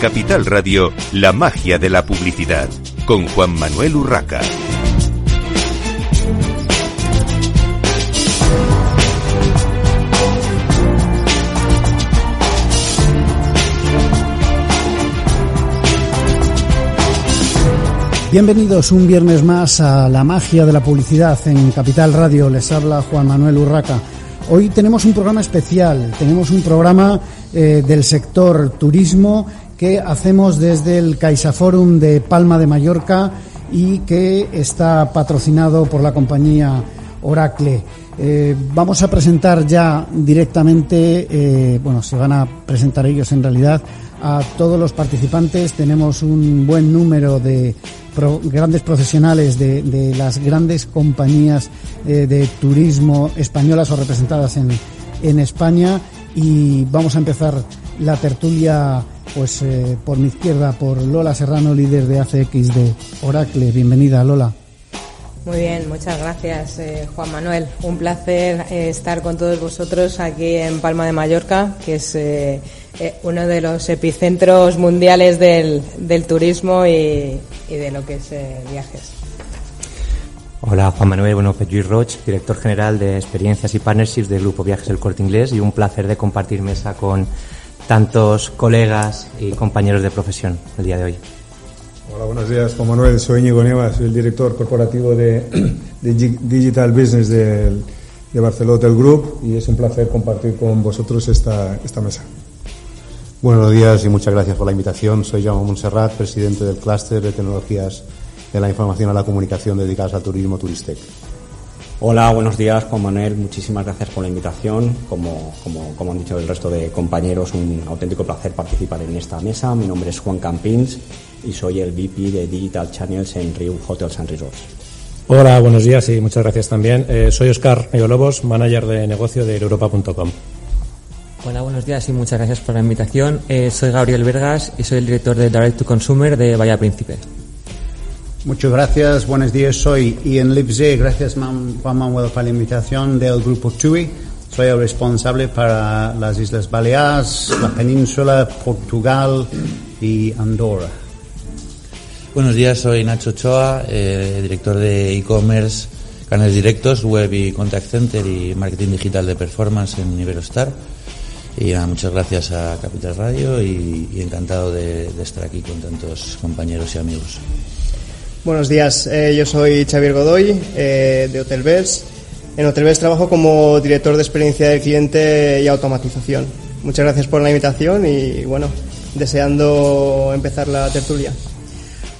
Capital Radio, la magia de la publicidad, con Juan Manuel Urraca. Bienvenidos un viernes más a la magia de la publicidad en Capital Radio. Les habla Juan Manuel Urraca. Hoy tenemos un programa especial, tenemos un programa eh, del sector turismo que hacemos desde el CaixaForum de Palma de Mallorca y que está patrocinado por la compañía Oracle. Eh, vamos a presentar ya directamente, eh, bueno, se van a presentar ellos en realidad a todos los participantes. Tenemos un buen número de grandes profesionales de, las grandes compañías eh, de turismo españolas o representadas en, en, España y vamos a empezar la tertulia pues eh, por mi izquierda por Lola Serrano, líder de ACX de Oracle. Bienvenida Lola. Muy bien, muchas gracias eh, Juan Manuel. Un placer estar con todos vosotros aquí en Palma de Mallorca, que es eh, uno de los epicentros mundiales del, del turismo y, y, de lo que es eh, viajes. Hola Juan Manuel, bueno, Luis Roch, director general de experiencias y partnerships del Grupo Viajes El Corte Inglés y un placer de compartir mesa con tantos colegas y compañeros de profesión el día de hoy. Hola, buenos días Juan Manuel, soy Íñigo Nievas, soy el director corporativo de, de Digital Business del, de Barcelona Hotel Group y es un placer compartir con vosotros esta, esta mesa. Buenos días y muchas gracias por la invitación. Soy Jaume Montserrat, presidente del clúster de tecnologías de la información a la comunicación dedicadas al turismo Turistec. Hola, buenos días Juan Manuel, muchísimas gracias por la invitación. Como, como, como, han dicho el resto de compañeros, un auténtico placer participar en esta mesa. Mi nombre es Juan Campins y soy el VP de Digital Channels en Rio Hotels and Resorts. Hola, buenos días y muchas gracias también. Eh, soy Oscar Lobos, manager de negocio de Europa.com. Hola, buenos días y muchas gracias por la invitación. Eh, soy Gabriel Vergas y soy el director de Direct to Consumer de Vaya Príncipe. Muchas gracias, buenos días. Soy Ian Lipsey. Gracias, Juan Manuel, por la invitación del grupo TUI. Soy el responsable para las Islas Baleares, la península, Portugal y Andorra. Buenos días, soy Nacho Choa, eh, director de e-commerce, canales directos, web y contact center y marketing digital de performance en Iberostar. Y muchas gracias a Capital Radio y, encantado de, estar aquí con tantos compañeros y amigos. Buenos días, eh, yo soy Xavier Godoy eh, de Hotelbers. En Hotelbers trabajo como director de experiencia del cliente y automatización. Muchas gracias por la invitación y bueno, deseando empezar la tertulia.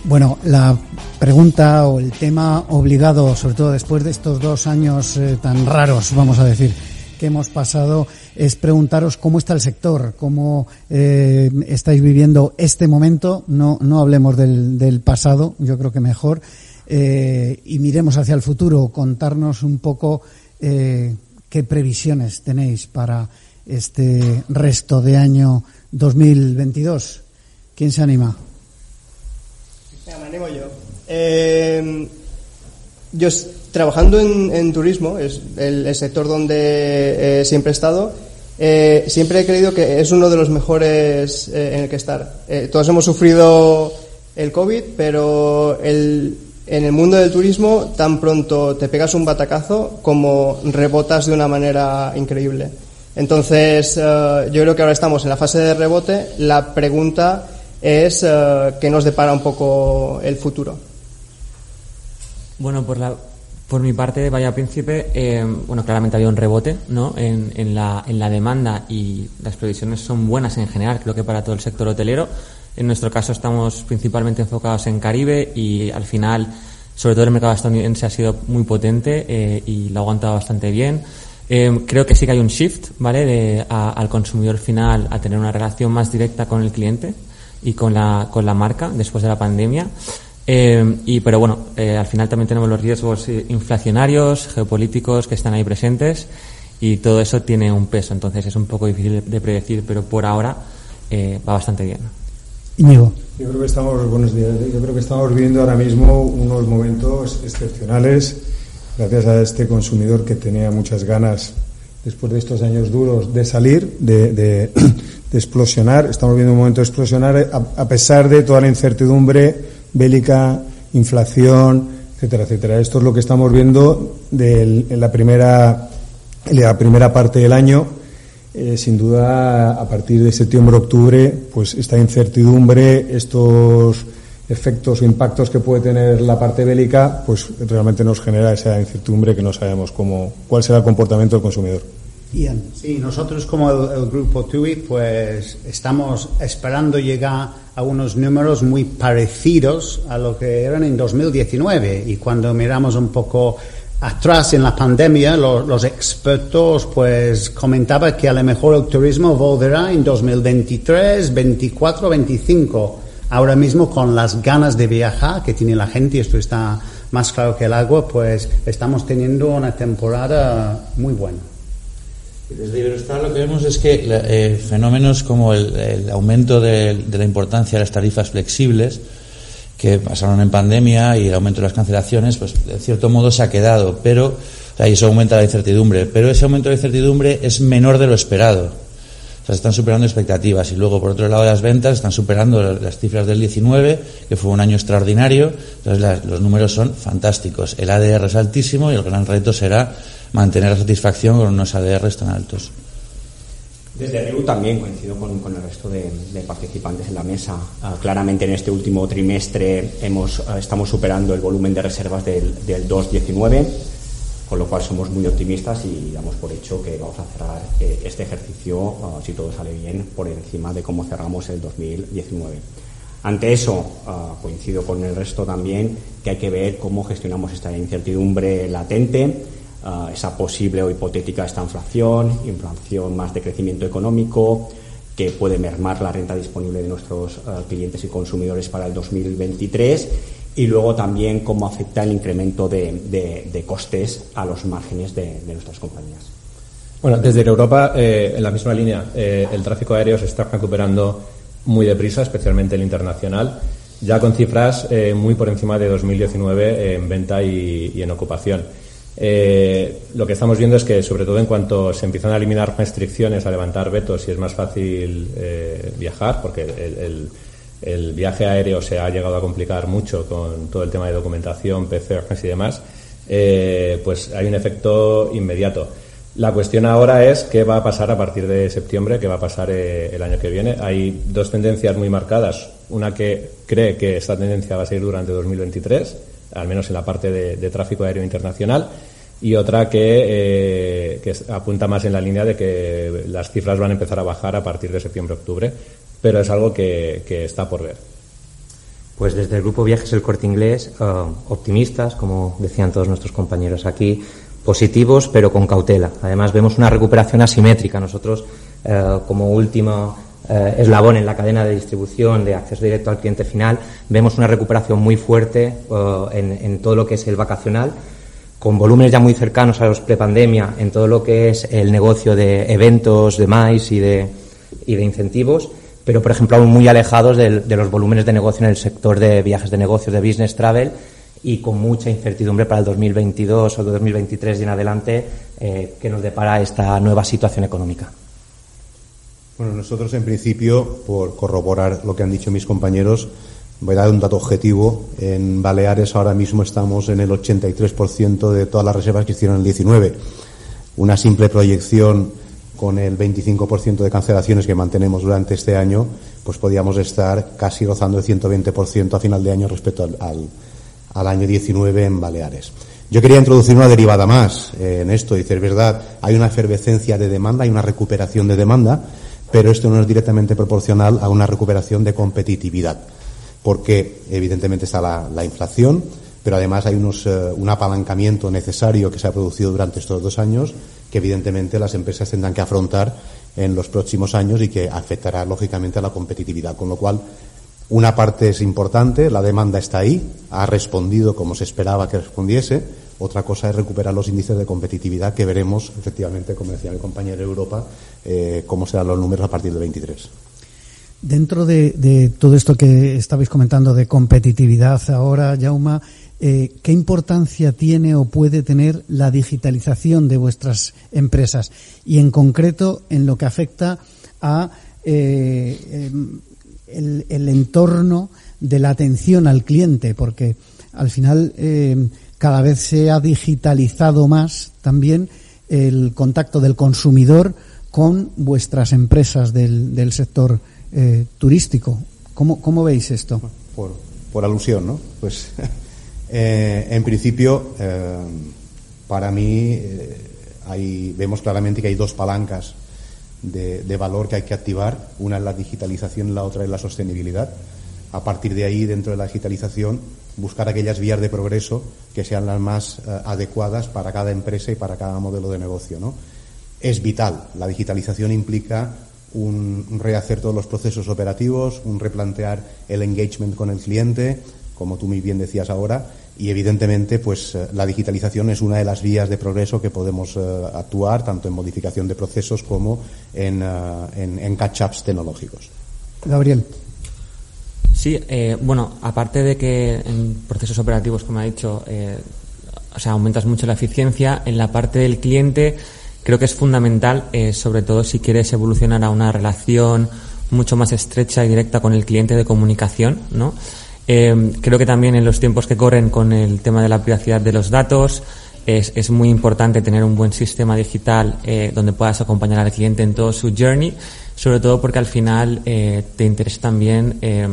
Bueno, la pregunta o el tema obligado, sobre todo después de estos dos años eh, tan raros, vamos a decir, que hemos pasado es preguntaros cómo está el sector, cómo eh, estáis viviendo este momento. No, no hablemos del, pasado, yo creo que mejor. Eh, y miremos hacia el futuro, contarnos un poco eh, qué previsiones tenéis para este resto de año 2022. ¿Quién se anima? me animo yo. Eh, yo trabajando en, turismo, es el, sector donde eh, siempre he estado, eh, siempre he creído que es uno de los mejores eh, en el que estar. todos hemos sufrido el COVID, pero en el mundo del turismo tan pronto te pegas un batacazo como rebotas de una manera increíble. Entonces, yo creo que ahora estamos en la fase de rebote. La pregunta es qué nos depara un poco el futuro. Bueno, por, la, por mi parte, Vaya Príncipe, eh, bueno, claramente había un rebote ¿no? En, en, la, en la demanda y las previsiones son buenas en general, creo que para todo el sector hotelero. En nuestro caso estamos principalmente enfocados en Caribe y al final, sobre todo el mercado estadounidense ha sido muy potente eh, y lo ha aguantado bastante bien. Eh, creo que sí que hay un shift, ¿vale? De, al consumidor final a tener una relación más directa con el cliente y con la, con la marca después de la pandemia. Eh, y, pero bueno, eh, al final también tenemos los riesgos inflacionarios, geopolíticos que están ahí presentes y todo eso tiene un peso. Entonces es un poco difícil de predecir, pero por ahora eh, va bastante bien. Íñigo. Yo creo que estamos, buenos días, yo creo que estamos viviendo ahora mismo unos momentos excepcionales gracias a este consumidor que tenía muchas ganas después de estos años duros de salir, de, explosionar, estamos viendo un momento de explosionar a, pesar de toda la incertidumbre bélica, inflación, etcétera, etcétera. Esto es lo que estamos viendo en la primera, la primera parte del año. Eh, sin duda, a partir de septiembre-octubre, pues esta incertidumbre, estos efectos o impactos que puede tener la parte bélica, pues realmente nos genera esa incertidumbre que no sabemos cómo, cuál será el comportamiento del consumidor. Ian. Sí, nosotros como el, grupo TUI, pues estamos esperando llegar a unos números muy parecidos a lo que eran en 2019 y cuando miramos un poco atrás en la pandemia, los, expertos pues comentaban que a lo mejor el turismo volverá en 2023, 24, 25. Ahora mismo con las ganas de viajar que tiene la gente, esto está más claro que el agua, pues estamos teniendo una temporada muy buena. Desde Iberostar lo que vemos es que eh, fenómenos como el, aumento de, la importancia de las tarifas flexibles, que pasaron en pandemia y el aumento de las cancelaciones, pues de cierto modo se ha quedado, pero ahí eso aumenta la incertidumbre, pero ese aumento de incertidumbre es menor de lo esperado. O sea, se están superando expectativas y luego por otro lado las ventas están superando las cifras del 19, que fue un año extraordinario, entonces los números son fantásticos. El ADR es altísimo y el gran reto será mantener la satisfacción con unos ADRs tan altos. Desde REU también coincido con, el resto de, participantes en la mesa. Ah, claramente en este último trimestre hemos, ah, estamos superando el volumen de reservas del, del 2.19, con lo cual somos muy optimistas y damos por hecho que vamos a cerrar eh, este ejercicio, ah, si todo sale bien, por encima de cómo cerramos el 2019. Ante eso, coincido con el resto también, que hay que ver cómo gestionamos esta incertidumbre latente Ah, esa posible o hipotética esta inflación, inflación más de crecimiento económico, que puede mermar la renta disponible de nuestros ah, clientes y consumidores para el 2023 y luego también cómo afecta el incremento de, costes a los márgenes de, nuestras compañías. Bueno, desde Europa, eh, en la misma línea, eh, el tráfico aéreo se está recuperando muy deprisa, especialmente el internacional, ya con cifras eh, muy por encima de 2019 en venta y en ocupación. Lo que estamos viendo es que, sobre todo en cuanto se empiezan a eliminar restricciones, a levantar vetos y es más fácil viajar, porque el, viaje aéreo se ha llegado a complicar mucho con todo el tema de documentación, PCRs y demás, eh, pues hay un efecto inmediato. La cuestión ahora es qué va a pasar a partir de septiembre, qué va a pasar el año que viene. Hay dos tendencias muy marcadas. Una que cree que esta tendencia va a seguir durante 2023, al menos en la parte de tráfico aéreo internacional y otra que, eh, apunta más en la línea de que las cifras van a empezar a bajar a partir de septiembre-octubre, pero es algo que, está por ver. Pues desde el Grupo Viajes El Corte Inglés, eh, optimistas, como decían todos nuestros compañeros aquí, positivos, pero con cautela. Además, vemos una recuperación asimétrica. Nosotros, eh, como último eslabón en la cadena de distribución de acceso directo al cliente final, vemos una recuperación muy fuerte en todo lo que es el vacacional con volúmenes ya muy cercanos a los prepandemia en todo lo que es el negocio de eventos, de mais y de, y de incentivos, pero por ejemplo aún muy alejados de, los volúmenes de negocio en el sector de viajes de negocio, de business travel y con mucha incertidumbre para el 2022 o 2023 y en adelante eh, que nos depara esta nueva situación económica. Bueno, nosotros en principio, por corroborar lo que han dicho mis compañeros, Voy a dar un dato objetivo. En Baleares ahora mismo estamos en el 83% de todas las reservas que hicieron en el 19. Una simple proyección con el 25% de cancelaciones que mantenemos durante este año, pues podríamos estar casi rozando el 120% a final de año respecto al, al, año 19 en Baleares. Yo quería introducir una derivada más eh, en esto. Dice, es verdad, hay una efervescencia de demanda, hay una recuperación de demanda, pero esto no es directamente proporcional a una recuperación de competitividad porque evidentemente está la, inflación, pero además hay unos, eh, un apalancamiento necesario que se ha producido durante estos dos años que evidentemente las empresas tendrán que afrontar en los próximos años y que afectará lógicamente a la competitividad. Con lo cual, una parte es importante, la demanda está ahí, ha respondido como se esperaba que respondiese. Otra cosa es recuperar los índices de competitividad que veremos, efectivamente, como decía mi compañero Europa, eh, cómo serán los números a partir del 23. Dentro de, todo esto que estabais comentando de competitividad ahora, Jauma, eh, ¿qué importancia tiene o puede tener la digitalización de vuestras empresas? Y en concreto, en lo que afecta a eh, em, el, entorno de la atención al cliente, porque al final em, cada vez se ha digitalizado más también el contacto del consumidor con vuestras empresas del, sector eh, turístico. ¿Cómo, ¿Cómo, veis esto? Por, por alusión, ¿no? Pues eh, en principio, eh, para mí, hay, vemos claramente que hay dos palancas de, de, valor que hay que activar. Una es la digitalización la otra es la sostenibilidad. A partir de ahí, dentro de la digitalización, buscar aquellas vías de progreso que sean las más adecuadas para cada empresa y para cada modelo de negocio. ¿no? Es vital. La digitalización implica un rehacer todos los procesos operativos, un replantear el engagement con el cliente, como tú muy bien decías ahora, y evidentemente pues eh, la digitalización es una de las vías de progreso que podemos eh, actuar tanto en modificación de procesos como en, en, en catch-ups tecnológicos. Gabriel. Sí, eh, bueno, aparte de que en procesos operativos, como ha dicho, eh, o sea, aumentas mucho la eficiencia, en la parte del cliente creo que es fundamental, eh, sobre todo si quieres evolucionar a una relación mucho más estrecha y directa con el cliente de comunicación, ¿no? creo que también en los tiempos que corren con el tema de la privacidad de los datos, es, muy importante tener un buen sistema digital donde puedas acompañar al cliente en todo su journey sobre todo porque al final eh, te interesa también eh,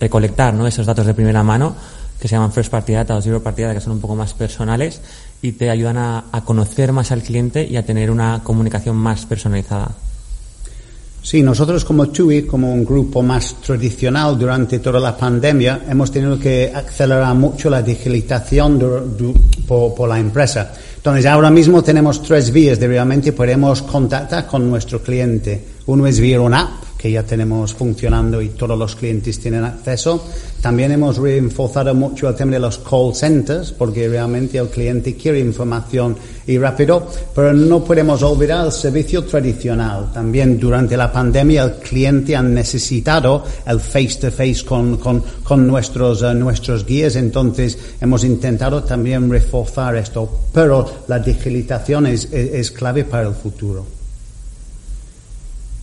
recolectar esos datos de primera mano que se llaman first party data o zero party data, que son un poco más personales y te ayudan a, a conocer más al cliente y a tener una comunicación más personalizada. Sí, nosotros como TUI, como un grupo más tradicional durante toda la pandemia, hemos tenido que acelerar mucho la digitalización por, por, la empresa. Entonces, ahora mismo tenemos tres vías de realmente podemos contactar con nuestro cliente. Uno es vía una app que ya tenemos funcionando y todos los clientes tienen acceso. También hemos reforzado mucho el tema de los call centers porque realmente el cliente quiere información y rápido, pero no podemos olvidar el servicio tradicional. También durante la pandemia el cliente ha necesitado el face to face con, con, nuestros, uh, nuestros guías, entonces hemos intentado también reforzar esto, pero la digitalización es, es clave para el futuro.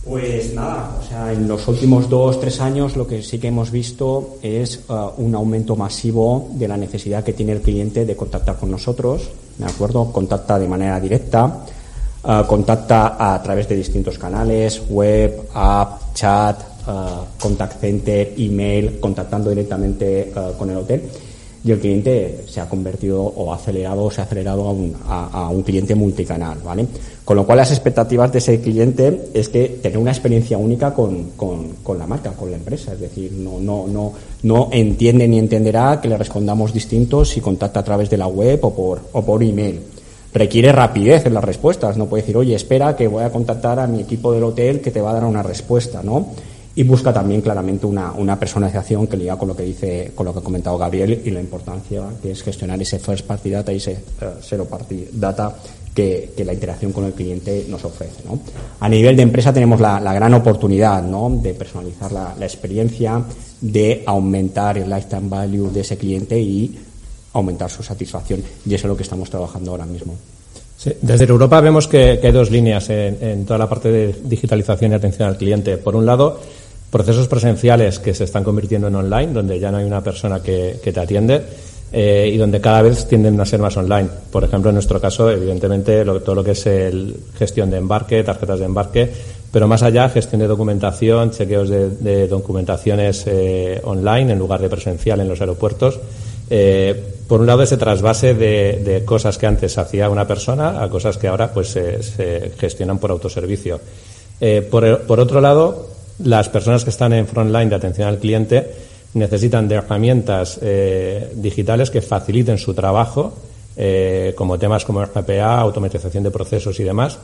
Pues nada, o sea, en los últimos dos, tres años lo que sí que hemos visto es uh, un aumento masivo de la necesidad que tiene el cliente de contactar con nosotros, ¿de acuerdo? Contacta de manera directa, uh, contacta a través de distintos canales, web, app, chat, uh, contact center, email, contactando directamente con el hotel y el cliente se ha convertido o ha acelerado o se ha acelerado a un, a, un, cliente multicanal, ¿vale? Con lo cual las expectativas de ese cliente es que tener una experiencia única con, con, con, la marca, con la empresa, es decir, no, no, no, no entiende ni entenderá que le respondamos distintos si contacta a través de la web o por, o por email. Requiere rapidez en las respuestas, no puede decir, oye, espera que voy a contactar a mi equipo del hotel que te va a dar una respuesta, ¿no? Y busca también claramente una, una, personalización que liga con lo que dice, con lo que ha comentado Gabriel y la importancia que es gestionar ese first party data y ese uh, zero party data que, la interacción con el cliente nos ofrece. ¿no? A nivel de empresa tenemos la, gran oportunidad ¿no? de personalizar la, experiencia, de aumentar el lifetime value de ese cliente y aumentar su satisfacción. Y eso es lo que estamos trabajando ahora mismo. Desde Europa vemos que, hay dos líneas en, toda la parte de digitalización y atención al cliente. Por un lado, procesos presenciales que se están convirtiendo en online, donde ya no hay una persona que, te atiende eh, y donde cada vez tienden a ser más online. Por ejemplo, en nuestro caso, evidentemente, todo lo que es el gestión de embarque, tarjetas de embarque, pero más allá, gestión de documentación, chequeos de, documentaciones eh, online en lugar de presencial en los aeropuertos. Eh, por un lado, ese trasvase de, cosas que antes hacía una persona a cosas que ahora pues se gestionan por autoservicio. por otro lado, las personas que están en frontline de atención al cliente necesitan de herramientas eh, digitales que faciliten su trabajo, eh, como temas como RPA, automatización de procesos y demás,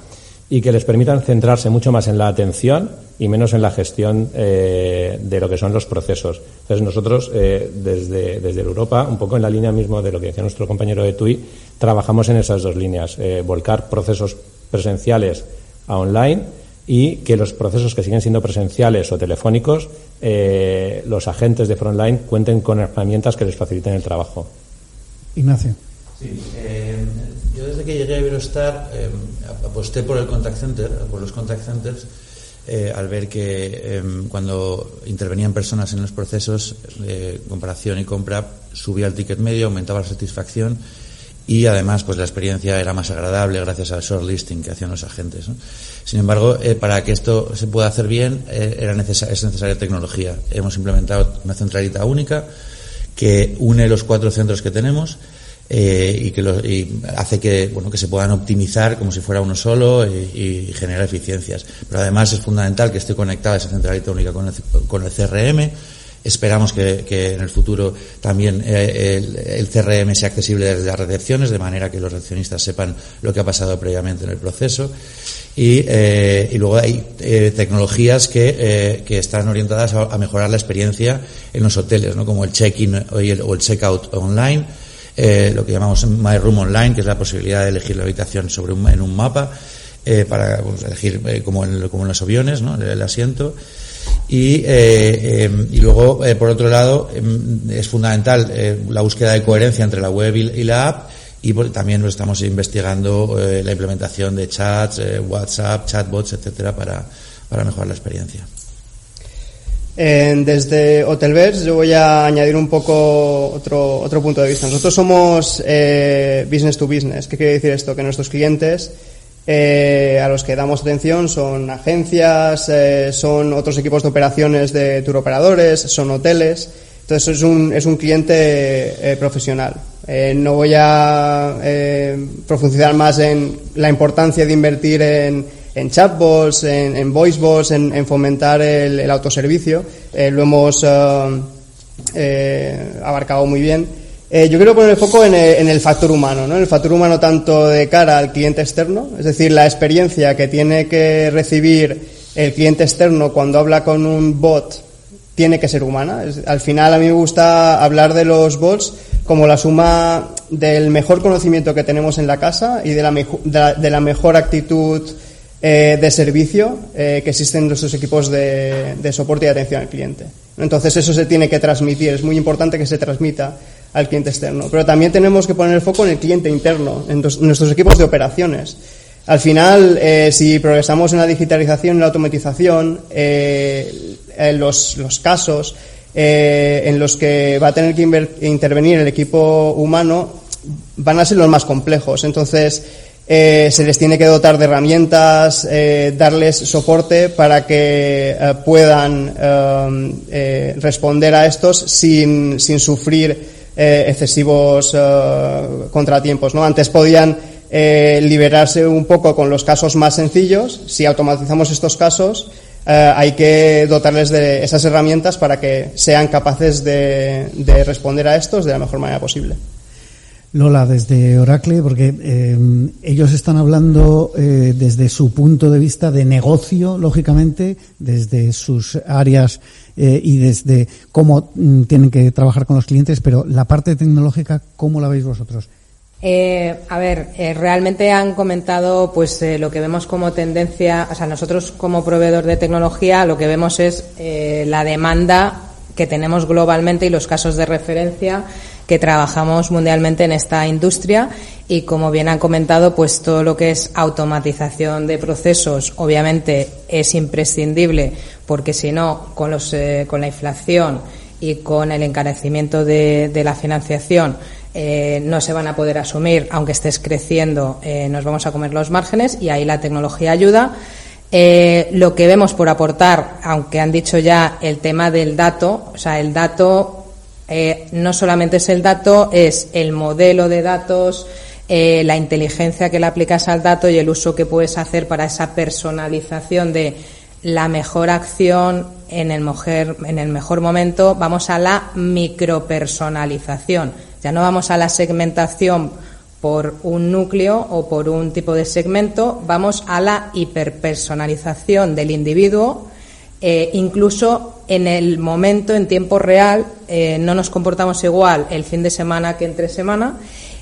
y que les permitan centrarse mucho más en la atención y menos en la gestión eh, de lo que son los procesos. Entonces nosotros desde, desde Europa, un poco en la línea mismo de lo que decía nuestro compañero de TUI, trabajamos en esas dos líneas, volcar procesos presenciales a online y que los procesos que siguen siendo presenciales o telefónicos, eh, los agentes de Frontline cuenten con herramientas que les faciliten el trabajo. Ignacio. Sí, eh, yo desde que llegué a Iberostar eh, aposté por el contact center, por los contact centers, eh, al ver que em, cuando intervenían personas en los procesos de comparación y compra subía el ticket medio, aumentaba la satisfacción y además pues la experiencia era más agradable gracias al shortlisting que hacían los agentes. Sin embargo, eh, para que esto se pueda hacer bien eh, era es necesaria tecnología. Hemos implementado una centralita única que une los cuatro centros que tenemos eh, y que y hace que bueno que se puedan optimizar como si fuera uno solo y, y generar eficiencias. Pero además es fundamental que esté conectada esa centralita única con el, con el CRM. Esperamos que, en el futuro también eh, el, CRM sea accesible desde las recepciones, de manera que los recepcionistas sepan lo que ha pasado previamente en el proceso. Y, eh, y luego hay eh, tecnologías que, eh, que, están orientadas a, mejorar la experiencia en los hoteles, ¿no? como el check-in o el, check-out online eh, lo que llamamos My Room Online, que es la posibilidad de elegir la habitación sobre un, en un mapa eh, para pues, elegir como, en, como en los aviones, ¿no? el, asiento. Y, eh, em, y luego, eh, por otro lado, em, es fundamental eh, la búsqueda de coherencia entre la web y, la app y también estamos investigando la implementación de chats, WhatsApp, chatbots, etcétera, para, para mejorar la experiencia. Eh, desde Hotelverse yo voy a añadir un poco otro, otro punto de vista. Nosotros somos eh, business to business. ¿Qué quiere decir esto? Que nuestros clientes eh, a los que damos atención son agencias, eh, son otros equipos de operaciones de turoperadores, son hoteles. Entonces es un, es un cliente eh, profesional. no voy a profundizar más en la importancia de invertir en en chatbots, en, en voicebots, en, en, fomentar el, autoservicio. Eh, lo hemos eh, abarcado muy bien. Eh, yo quiero poner el foco en el, factor humano, ¿no? El factor humano tanto de cara al cliente externo, es decir, la experiencia que tiene que recibir el cliente externo cuando habla con un bot tiene que ser humana. Al final a mí me gusta hablar de los bots como la suma del mejor conocimiento que tenemos en la casa y de la mejor actitud eh, de servicio eh, que existen en nuestros equipos de, de, soporte y atención al cliente. Entonces eso se tiene que transmitir, es muy importante que se transmita al cliente externo. Pero también tenemos que poner el foco en el cliente interno, en nuestros equipos de operaciones. Al final, eh, si progresamos en la digitalización y la automatización, eh, en los, los casos eh, en los que va a tener que intervenir el equipo humano van a ser los más complejos. Entonces, se les tiene que dotar de herramientas, darles soporte para que puedan responder a estos sin, sin sufrir eh, excesivos uh, contratiempos. ¿no? Antes podían liberarse un poco con los casos más sencillos. Si automatizamos estos casos, hay que dotarles de esas herramientas para que sean capaces de responder a estos de la mejor manera posible. Lola, desde Oracle, porque eh, ellos están hablando eh, desde su punto de vista de negocio, lógicamente, desde sus áreas eh, y desde cómo mm, tienen que trabajar con los clientes, pero la parte tecnológica, ¿cómo la veis vosotros? Eh, a ver, realmente han comentado pues lo que vemos como tendencia, o sea, nosotros como proveedor de tecnología lo que vemos es la demanda que tenemos globalmente y los casos de referencia que trabajamos mundialmente en esta industria y como bien han comentado, pues todo lo que es automatización de procesos obviamente es imprescindible porque si no, con, los, eh, con la inflación y con el encarecimiento de, de la financiación eh, no se van a poder asumir, aunque estés creciendo, eh, nos vamos a comer los márgenes y ahí la tecnología ayuda. Lo que vemos por aportar, aunque han dicho ya el tema del dato, o sea, el dato eh, no solamente es el dato, es el modelo de datos, eh, la inteligencia que le aplicas al dato y el uso que puedes hacer para esa personalización de la mejor acción en el mejor, momento. Vamos a la micropersonalización. Ya no vamos a la segmentación por un núcleo o por un tipo de segmento, vamos a la hiperpersonalización del individuo eh, incluso en el momento, en tiempo real, eh, no nos comportamos igual el fin de semana que entre semana.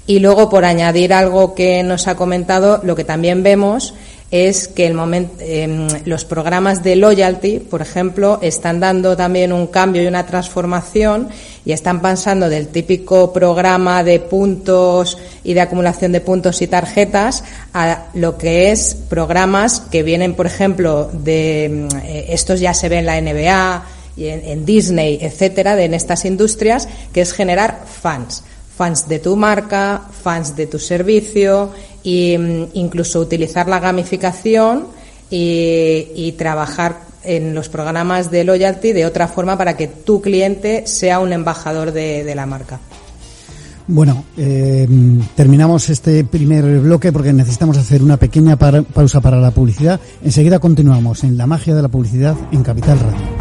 Y luego, por añadir algo que nos ha comentado, lo que también vemos es que em, los programas de loyalty, por ejemplo, están dando también un cambio y una transformación y están pasando del típico programa de puntos y de acumulación de puntos y tarjetas a lo que es programas que vienen, por ejemplo, de em, eh, estos ya se ven en la NBA y en, Disney, etcétera, de en estas industrias, que es generar fans fans de tu marca, fans de tu servicio e incluso utilizar la gamificación y, trabajar en los programas de loyalty de otra forma para que tu cliente sea un embajador de, la marca. Bueno, eh, terminamos este primer bloque porque necesitamos hacer una pequeña pausa para la publicidad. Enseguida continuamos en la magia de la publicidad en Capital Radio.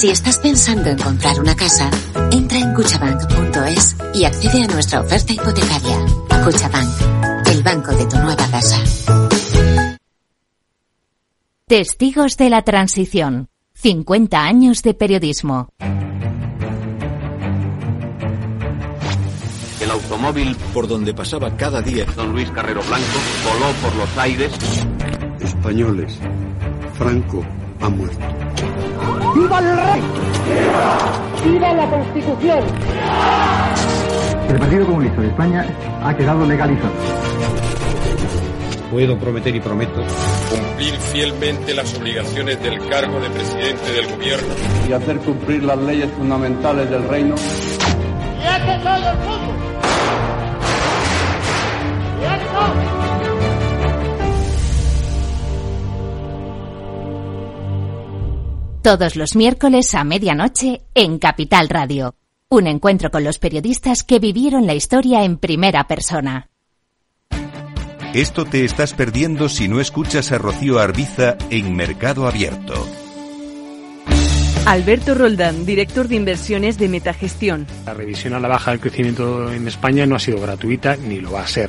Si estás pensando en comprar una casa, entra en cuchabank.es y accede a nuestra oferta hipotecaria. Cuchabank, el banco de tu nueva casa. Testigos de la transición. 50 años de periodismo. El automóvil por donde pasaba cada día don Luis Carrero Blanco voló por los aires. Españoles, Franco ha muerto. ¡Viva el rey! ¡Viva la Constitución! El Partido Comunista de España ha quedado legalizado. Puedo prometer y prometo cumplir fielmente las obligaciones del cargo de presidente del gobierno y hacer cumplir las leyes fundamentales del reino. ¡Y hace todo el mundo! ¡Y Todos los miércoles a medianoche en Capital Radio. Un encuentro con los periodistas que vivieron la historia en primera persona. Esto te estás perdiendo si no escuchas a Rocío Arbiza en Mercado Abierto. Alberto Roldán, director de inversiones de Metagestión. La revisión a la baja del crecimiento en España no ha sido gratuita ni lo va a ser.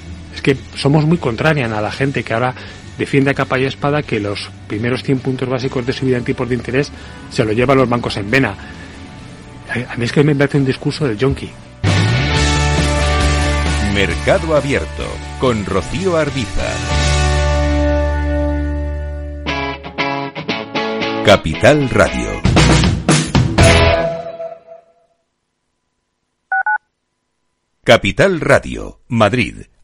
es que somos muy contrarian a la gente que ahora defiende a capa y espada que los primeros 100 puntos básicos de subida en tipos de interés se lo llevan los bancos en vena. A mí es que me parece un discurso del yonki. Mercado Abierto con Rocío Arbiza. Capital Radio. Capital Radio, Madrid,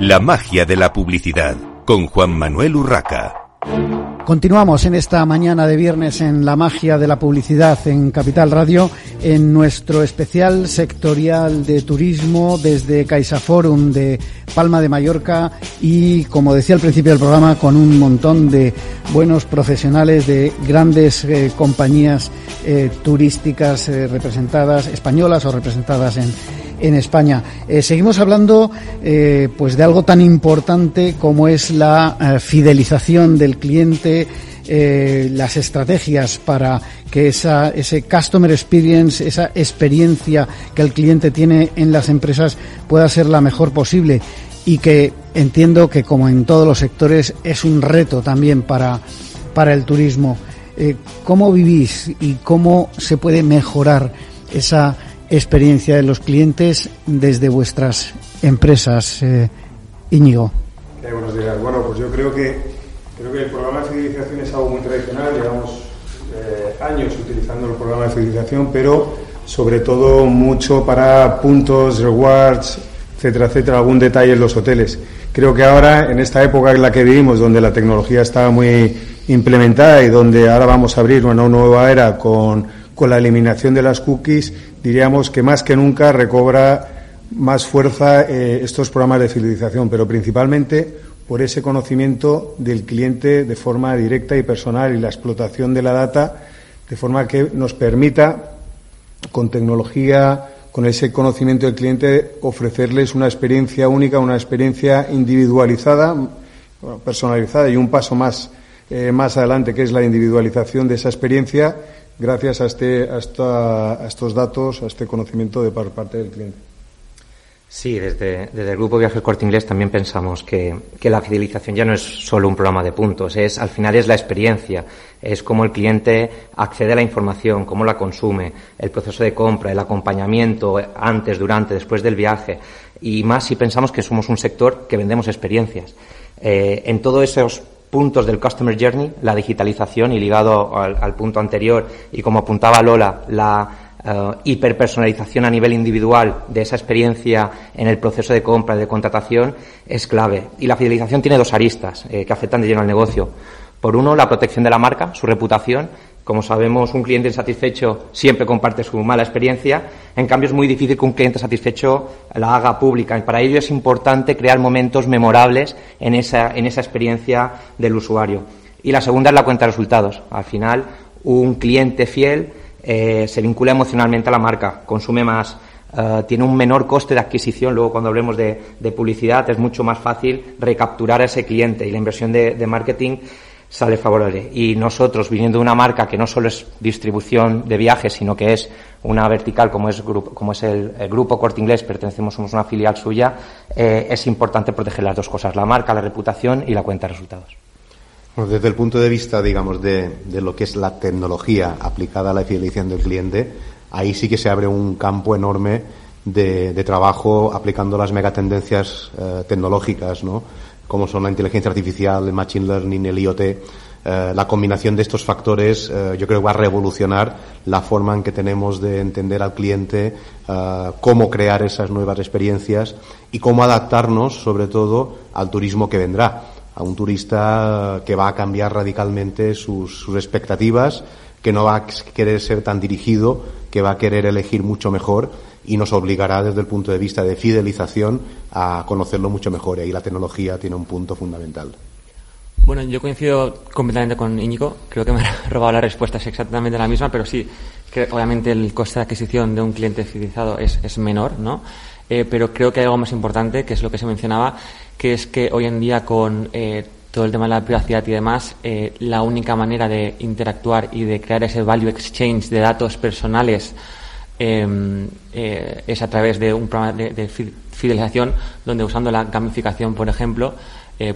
La magia de la publicidad con Juan Manuel Urraca. Continuamos en esta mañana de viernes en la magia de la publicidad en Capital Radio, en nuestro especial sectorial de turismo desde CaixaForum de Palma de Mallorca y, como decía al principio del programa, con un montón de buenos profesionales de grandes eh, compañías eh, turísticas eh, representadas, españolas o representadas en, en España. Eh, seguimos hablando eh, pues de algo tan importante como es la eh, fidelización del cliente, las estrategias para que esa, ese customer experience, esa experiencia que el cliente tiene en las empresas pueda ser la mejor posible y que entiendo que como en todos los sectores es un reto también para, para el turismo. ¿Cómo vivís y cómo se puede mejorar esa experiencia de los clientes desde vuestras empresas, eh, Íñigo? Eh, buenos días. Bueno, pues yo creo que creo que el programa de fidelización es algo muy tradicional. Llevamos eh, años utilizando el programa de fidelización, pero sobre todo mucho para puntos, rewards, etcétera, etcétera, algún detalle en los hoteles. Creo que ahora, en esta época en la que vivimos, donde la tecnología está muy implementada y donde ahora vamos a abrir una nueva era con, con la eliminación de las cookies, diríamos que más que nunca recobra más fuerza eh, estos programas de fidelización, pero principalmente por ese conocimiento del cliente de forma directa y personal y la explotación de la data de forma que nos permita, con tecnología, con ese conocimiento del cliente, ofrecerles una experiencia única, una experiencia individualizada, personalizada y un paso más, eh, más adelante, que es la individualización de esa experiencia, gracias a, este, a, esta, a estos datos, a este conocimiento de por parte del cliente. Sí, desde, desde, el Grupo Viajes Corte Inglés también pensamos que, que, la fidelización ya no es solo un programa de puntos, es al final es la experiencia, es cómo el cliente accede a la información, cómo la consume, el proceso de compra, el acompañamiento antes, durante, después del viaje y más si pensamos que somos un sector que vendemos experiencias. Eh, en todos esos puntos del Customer Journey, la digitalización y ligado al, punto anterior y como apuntaba Lola, la Uh, hiperpersonalización a nivel individual de esa experiencia en el proceso de compra y de contratación es clave. Y la fidelización tiene dos aristas eh, que afectan de lleno al negocio. Por uno, la protección de la marca, su reputación. Como sabemos, un cliente insatisfecho siempre comparte su mala experiencia. En cambio, es muy difícil que un cliente satisfecho la haga pública. Y para ello es importante crear momentos memorables en esa, en esa experiencia del usuario. Y la segunda es la cuenta de resultados. Al final, un cliente fiel eh, se vincula emocionalmente a la marca, consume más, uh, tiene un menor coste de adquisición. Luego, cuando hablemos de, de, publicidad, es mucho más fácil recapturar a ese cliente y la inversión de, de, marketing sale favorable. Y nosotros, viniendo de una marca que no solo es distribución de viajes, sino que es una vertical como es, como es el, grupo Corte Inglés, pertenecemos, somos una filial suya, eh, es importante proteger las dos cosas, la marca, la reputación y la cuenta de resultados. Desde el punto de vista, digamos, de, de, lo que es la tecnología aplicada a la fidelización del cliente, ahí sí que se abre un campo enorme de, de trabajo aplicando las megatendencias eh, tecnológicas, ¿no? Como son la inteligencia artificial, el machine learning, el IoT. Eh, la combinación de estos factores, eh, yo creo que va a revolucionar la forma en que tenemos de entender al cliente, eh, cómo crear esas nuevas experiencias y cómo adaptarnos, sobre todo, al turismo que vendrá a un turista que va a cambiar radicalmente sus, sus, expectativas, que no va a querer ser tan dirigido, que va a querer elegir mucho mejor y nos obligará desde el punto de vista de fidelización a conocerlo mucho mejor. Y ahí la tecnología tiene un punto fundamental. Bueno, yo coincido completamente con Íñigo. Creo que me ha robado la respuesta, es exactamente la misma, pero sí, que obviamente el coste de adquisición de un cliente fidelizado es, es menor, ¿no? Eh, pero creo que hay algo más importante, que es lo que se mencionaba, que es que hoy en día con eh, todo el tema de la privacidad y demás, eh, la única manera de interactuar y de crear ese value exchange de datos personales eh, es a través de un programa de, de, fidelización donde usando la gamificación, por ejemplo,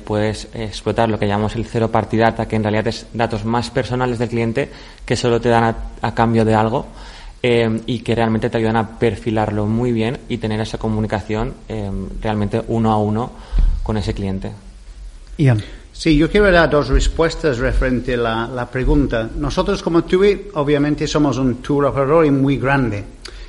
puedes explotar lo que llamamos el cero party data, que en realidad es datos más personales del cliente que solo te dan a, a cambio de algo. Eh, y que realmente te ayudan a perfilarlo muy bien y tener esa comunicación eh, realmente uno a uno con ese cliente. Ian. Sí, yo quiero dar dos respuestas referente a la, la pregunta. Nosotros como TUI obviamente somos un tour operador muy grande.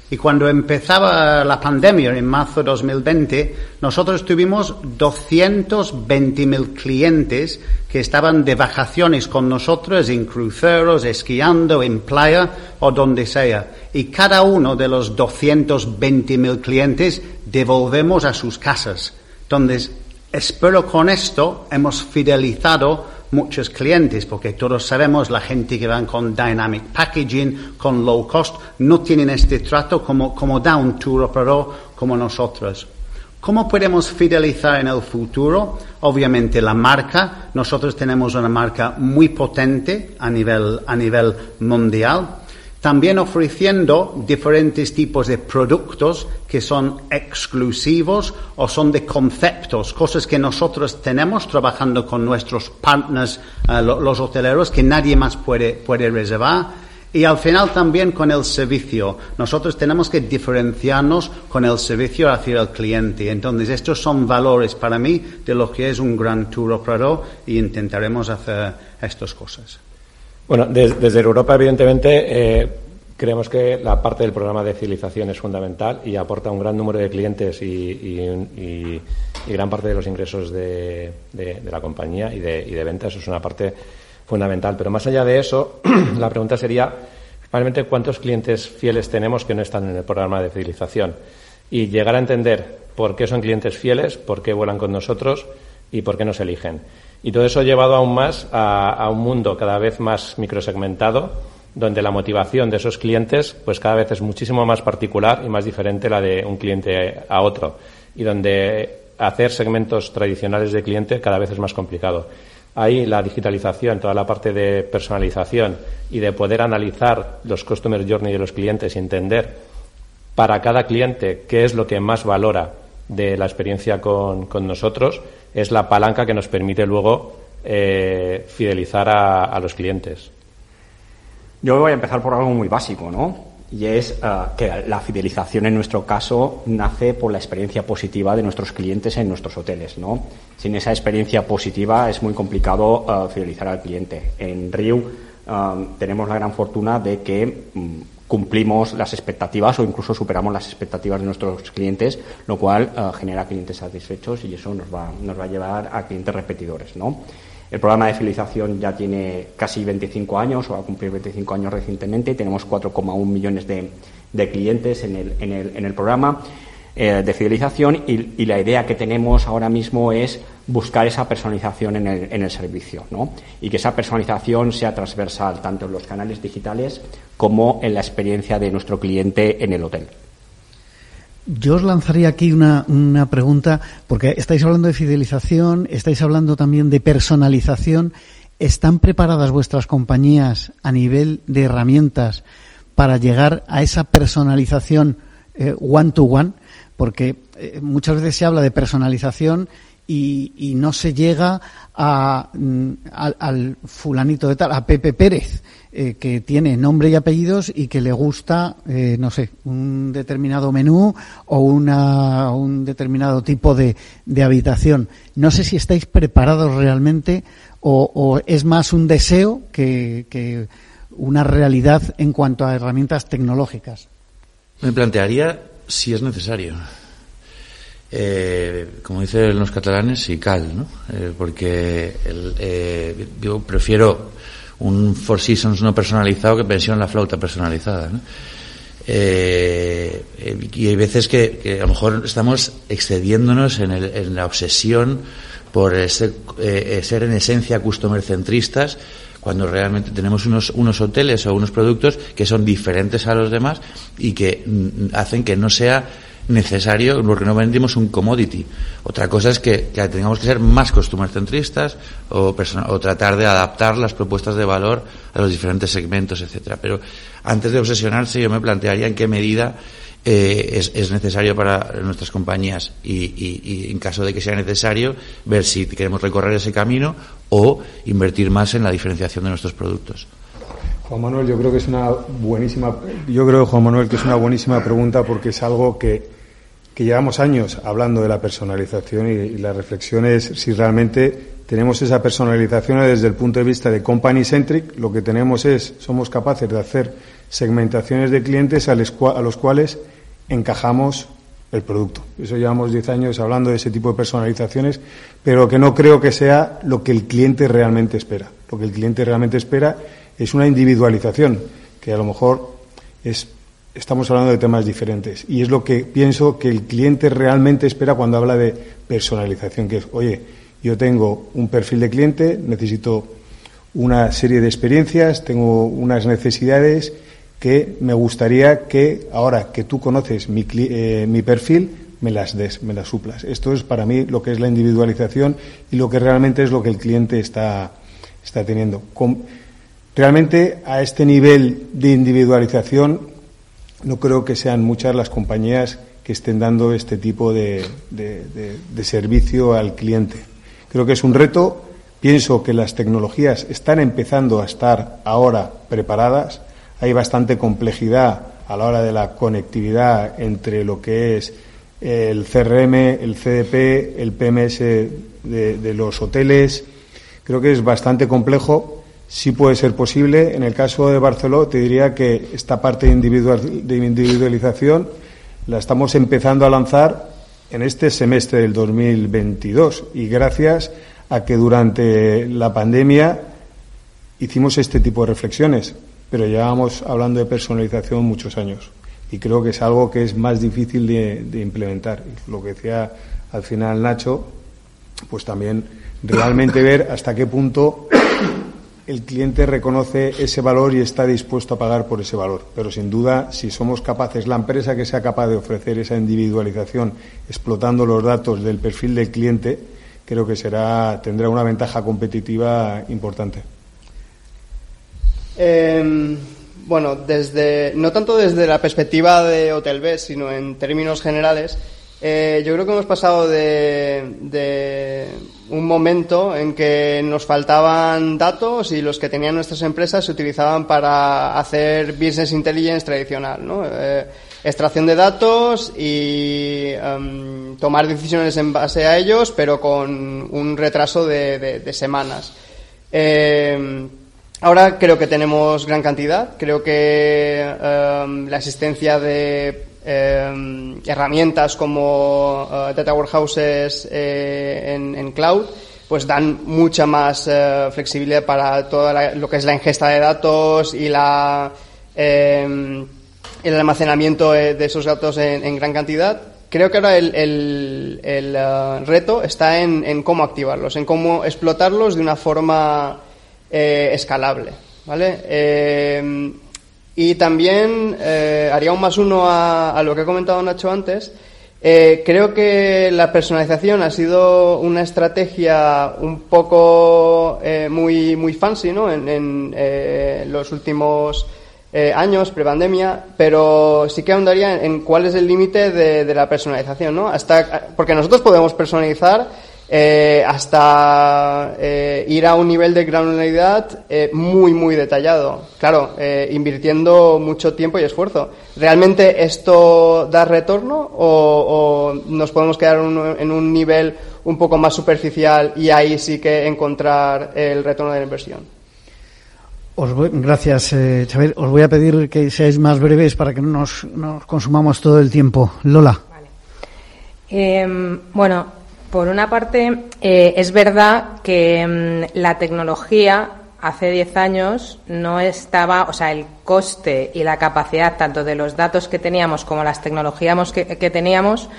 Y cuando empezaba la pandemia en marzo de 2020, nosotros tuvimos 220.000 clientes que estaban de vacaciones con nosotros en cruceros, esquiando, en playa o donde sea. Y cada uno de los 220.000 clientes devolvemos a sus casas. Entonces, espero con esto hemos fidelizado muchos clientes, porque todos sabemos la gente que van con Dynamic Packaging, con low cost, no tienen este trato como, como da un tour operador como nosotros. ¿Cómo podemos fidelizar en el futuro? Obviamente la marca. Nosotros tenemos una marca muy potente a nivel, a nivel mundial también ofreciendo diferentes tipos de productos que son exclusivos o son de conceptos, cosas que nosotros tenemos trabajando con nuestros partners, eh, los hoteleros, que nadie más puede, puede reservar. Y al final también con el servicio. Nosotros tenemos que diferenciarnos con el servicio hacia el cliente. Entonces, estos son valores para mí de lo que es un gran tour operador y intentaremos hacer estas cosas. Bueno, desde Europa, evidentemente, eh, creemos que la parte del programa de civilización es fundamental y aporta un gran número de clientes y, gran parte de los ingresos de, la compañía y de, y de ventas. Eso es una parte fundamental. Pero más allá de eso, la pregunta sería, realmente, ¿cuántos clientes fieles tenemos que no están en el programa de civilización? Y llegar a entender por qué son clientes fieles, por qué vuelan con nosotros y por qué nos eligen. Y todo eso ha llevado aún más a, un mundo cada vez más microsegmentado, donde la motivación de esos clientes, pues cada vez es muchísimo más particular y más diferente la de un cliente a otro, y donde hacer segmentos tradicionales de cliente cada vez es más complicado. Ahí la digitalización, toda la parte de personalización y de poder analizar los customer journey de los clientes y entender para cada cliente qué es lo que más valora de la experiencia con, con nosotros, es la palanca que nos permite luego eh, fidelizar a, los clientes. Yo voy a empezar por algo muy básico, ¿no? Y es eh, que la fidelización en nuestro caso nace por la experiencia positiva de nuestros clientes en nuestros hoteles, ¿no? Sin esa experiencia positiva es muy complicado eh, fidelizar al cliente. En Riu tenemos la gran fortuna de que mm, cumplimos las expectativas o incluso superamos las expectativas de nuestros clientes, lo cual eh, genera clientes satisfechos y eso nos va, nos va a llevar a clientes repetidores. ¿no? El programa de fidelización ya tiene casi 25 años o va a cumplir 25 años recientemente. Tenemos 4,1 millones de, de, clientes en el, en el, en el programa eh, de fidelización y, la idea que tenemos ahora mismo es buscar esa personalización en el, en el servicio ¿no? y que esa personalización sea transversal tanto en los canales digitales como en la experiencia de nuestro cliente en el hotel. Yo os lanzaría aquí una, una, pregunta, porque estáis hablando de fidelización, estáis hablando también de personalización. ¿Están preparadas vuestras compañías a nivel de herramientas para llegar a esa personalización eh, one to one? Porque eh, muchas veces se habla de personalización y, no se llega a, mm, al, fulanito de tal, a Pepe Pérez, eh, que tiene nombre y apellidos y que le gusta, eh, no sé, un determinado menú o una, un determinado tipo de, habitación. No sé si estáis preparados realmente o, es más un deseo que, que una realidad en cuanto a herramientas tecnológicas. Me plantearía si es necesario. Eh, como dicen los catalanes, si cal, ¿no? Eh, porque eh, yo prefiero un Four Seasons no personalizado que pensión la flauta personalizada. ¿no? y hay veces que, a lo mejor estamos excediéndonos en, el, en la obsesión por ser en esencia customer centristas cuando realmente tenemos unos, unos hoteles o unos productos que son diferentes a los demás y que mm, hacen que no sea necesario porque no vendimos un commodity. Otra cosa es que, tengamos que ser más customer centristas o, o tratar de adaptar las propuestas de valor a los diferentes segmentos, etcétera. Pero antes de obsesionarse, yo me plantearía en qué medida eh, es, es, necesario para nuestras compañías y, y, y, en caso de que sea necesario, ver si queremos recorrer ese camino o invertir más en la diferenciación de nuestros productos. Juan Manuel, yo creo que es una buenísima, yo creo Juan Manuel que es una buenísima pregunta porque es algo que que llevamos años hablando de la personalización y, la reflexión es si realmente tenemos esa personalización desde el punto de vista de company centric, lo que tenemos es, somos capaces de hacer segmentaciones de clientes a los, cuales encajamos el producto. Eso llevamos 10 años hablando de ese tipo de personalizaciones, pero que no creo que sea lo que el cliente realmente espera. Lo que el cliente realmente espera es una individualización, que a lo mejor es, estamos hablando de temas diferentes. Y es lo que pienso que el cliente realmente espera cuando habla de personalización, que es, oye, yo tengo un perfil de cliente, necesito una serie de experiencias, tengo unas necesidades que me gustaría que ahora que tú conoces mi, eh, mi perfil, me las des, me las suplas. Esto es para mí lo que es la individualización y lo que realmente es lo que el cliente está, está teniendo. realmente a este nivel de individualización no creo que sean muchas las compañías que estén dando este tipo de, de servicio al cliente. Creo que es un reto. Pienso que las tecnologías están empezando a estar ahora preparadas hay bastante complejidad a la hora de la conectividad entre lo que es el CRM, el CDP, el PMS de, los hoteles. Creo que es bastante complejo. Sí puede ser posible. En el caso de Barcelona, te diría que esta parte de, de individualización la estamos empezando a lanzar en este semestre del 2022 y gracias a que durante la pandemia hicimos este tipo de reflexiones pero llevamos hablando de personalización muchos años y creo que es algo que es más difícil de, implementar. lo que decía al final Nacho, pues también realmente ver hasta qué punto el cliente reconoce ese valor y está dispuesto a pagar por ese valor. Pero sin duda, si somos capaces, la empresa que sea capaz de ofrecer esa individualización explotando los datos del perfil del cliente, creo que será, tendrá una ventaja competitiva importante. Eh, bueno, desde, no tanto desde la perspectiva de Hotel B, sino en términos generales, eh, yo creo que hemos pasado de, un momento en que nos faltaban datos y los que tenían nuestras empresas se utilizaban para hacer business intelligence tradicional, ¿no? Eh, extracción de datos y em, tomar decisiones en base a ellos, pero con un retraso de, de semanas. Eh, Ahora creo que tenemos gran cantidad. Creo que em, la existencia de em, herramientas como eh, data warehouses eh, en, cloud pues dan mucha más eh, flexibilidad para todo lo que es la ingesta de datos y la em, el almacenamiento de esos datos en, gran cantidad. Creo que ahora el, el, reto está en, en cómo activarlos, en cómo explotarlos de una forma eh, escalable. ¿vale? Eh, y también eh, haría un más uno a, lo que ha comentado Nacho antes. creo que la personalización ha sido una estrategia un poco muy, muy fancy ¿no? en, los últimos años, prepandemia, pero sí que ahondaría en, cuál es el límite de, de, la personalización. ¿no? Hasta, porque nosotros podemos personalizar eh, hasta eh, ir a un nivel de granularidad eh, muy, muy detallado. Claro, invirtiendo mucho tiempo y esfuerzo. ¿Realmente esto da retorno o, nos podemos quedar en un nivel un poco más superficial y ahí sí que encontrar el retorno de la inversión? gracias, Xavier. Os voy a pedir que seáis más breves para que no nos, consumamos todo el tiempo. Lola. Em, bueno, por una parte, eh, es verdad que mm, la tecnología hace 10 años no estaba, o sea, el coste y la capacidad tanto de los datos que teníamos como las tecnologías que, teníamos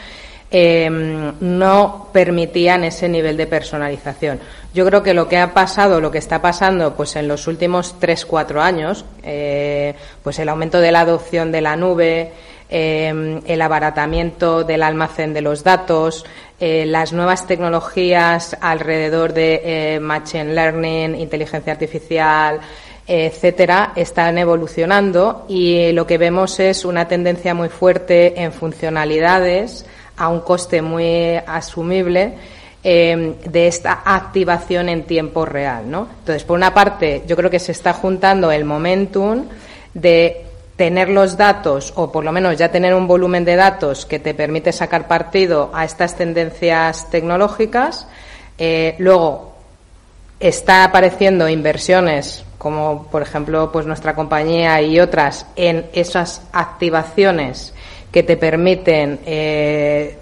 em, no permitían ese nivel de personalización. Yo creo que lo que ha pasado, lo que está pasando, pues en los últimos 3-4 años, eh, pues el aumento de la adopción de la nube, em, el abaratamiento del almacén de los datos, eh, las nuevas tecnologías alrededor de eh, machine learning, inteligencia artificial, etcétera, están evolucionando y lo que vemos es una tendencia muy fuerte en funcionalidades a un coste muy asumible eh, de esta activación en tiempo real. Entonces, por una parte, yo creo que se está juntando el momentum de tener los datos o por lo menos ya tener un volumen de datos que te permite sacar partido a estas tendencias tecnológicas. Eh, luego está apareciendo inversiones como por ejemplo pues nuestra compañía y otras en esas activaciones que te permiten eh,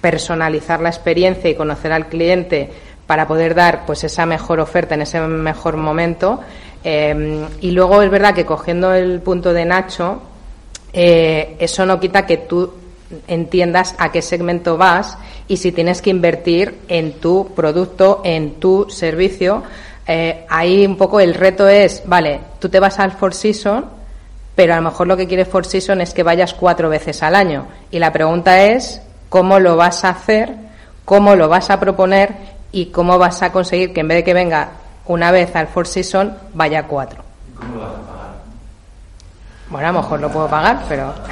personalizar la experiencia y conocer al cliente para poder dar pues esa mejor oferta en ese mejor momento eh, y luego es verdad que cogiendo el punto de Nacho eh, eso no quita que tú entiendas a qué segmento vas y si tienes que invertir en tu producto, en tu servicio. Eh, ahí un poco el reto es, vale, tú te vas al Four Season, pero a lo mejor lo que quieres Four Season es que vayas cuatro veces al año. Y la pregunta es, ¿cómo lo vas a hacer? ¿Cómo lo vas a proponer? ¿Y cómo vas a conseguir que en vez de que venga una vez al Four Season, vaya cuatro? ¿Cómo lo vas a pagar? Bueno, a lo mejor lo puedo pagar, pero...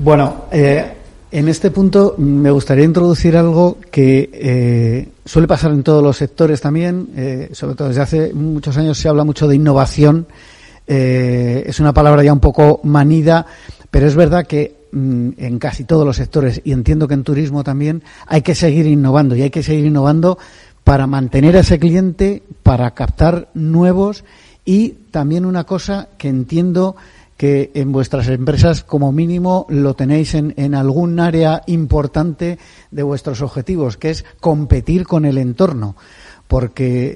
Bueno, eh, en este punto me gustaría introducir algo que eh, suele pasar en todos los sectores también, eh, sobre todo desde hace muchos años se habla mucho de innovación. es una palabra ya un poco manida, pero es verdad que en casi todos los sectores, y entiendo que en turismo también, hay que seguir innovando y hay que seguir innovando para mantener a ese cliente, para captar nuevos y también una cosa que entiendo que en vuestras empresas como mínimo lo tenéis en, en, algún área importante de vuestros objetivos, que es competir con el entorno. Porque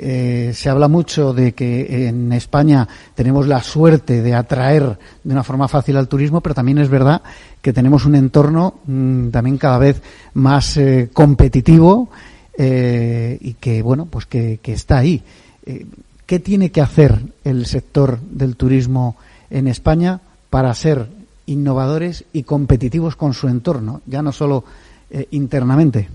eh, se habla mucho de que en España tenemos la suerte de atraer de una forma fácil al turismo, pero también es verdad que tenemos un entorno mmm, también cada vez más eh, competitivo eh, y que, bueno, pues que, está ahí. ¿Qué tiene que hacer el sector del turismo en España para ser innovadores y competitivos con su entorno, ya no solo internamente?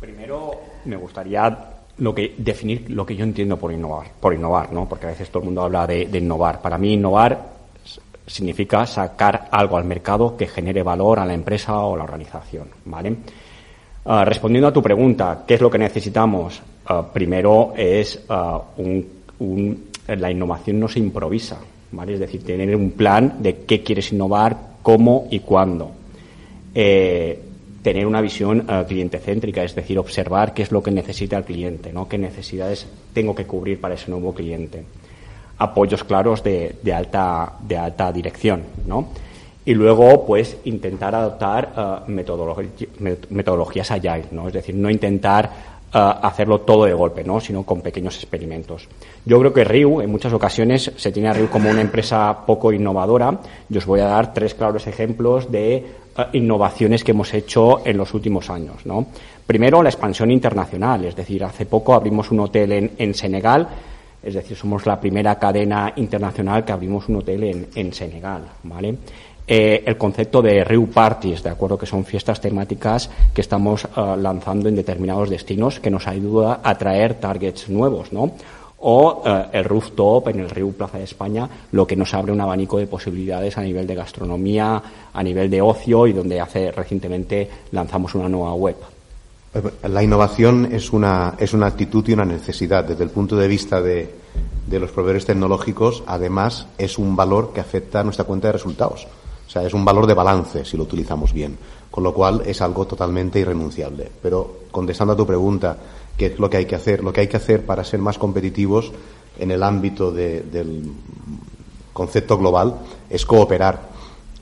Primero, me gustaría lo que definir lo que yo entiendo por innovar, por innovar, ¿no? Porque a veces todo el mundo habla de, de innovar. Para mí, innovar significa sacar algo al mercado que genere valor a la empresa o la organización, ¿vale? Uh, respondiendo a tu pregunta, ¿qué es lo que necesitamos? Uh, primero es uh, un un, la innovación no se improvisa, ¿vale? Es decir, tener un plan de qué quieres innovar, cómo y cuándo. Eh, tener una visión uh, cliente céntrica, es decir, observar qué es lo que necesita el cliente, ¿no? qué necesidades tengo que cubrir para ese nuevo cliente. Apoyos claros de, alta, de alta dirección, ¿no? Y luego, pues, intentar adoptar metodolog metodologías agile, ¿no? Es decir, no intentar hacerlo todo de golpe, ¿no? sino con pequeños experimentos. Yo creo que RIU, en muchas ocasiones, se tiene a RIU como una empresa poco innovadora. Yo os voy a dar tres claros ejemplos de innovaciones que hemos hecho en los últimos años. ¿no? Primero, la expansión internacional, es decir, hace poco abrimos un hotel en, en Senegal, es decir, somos la primera cadena internacional que abrimos un hotel en, en Senegal. ¿vale? eh, el concepto de Riu Parties, de acuerdo que son fiestas temáticas que estamos uh, lanzando en determinados destinos que nos ayuda a atraer targets nuevos, ¿no? O uh, el rooftop en el Riu Plaza de España, lo que nos abre un abanico de posibilidades a nivel de gastronomía, a nivel de ocio y donde hace recientemente lanzamos una nueva web. La innovación es una, es una actitud y una necesidad desde el punto de vista de, de los proveedores tecnológicos. Además, es un valor que afecta a nuestra cuenta de resultados. O sea, es un valor de balance si lo utilizamos bien, con lo cual es algo totalmente irrenunciable. Pero contestando a tu pregunta, ¿qué es lo que hay que hacer? Lo que hay que hacer para ser más competitivos en el ámbito de, del concepto global es cooperar.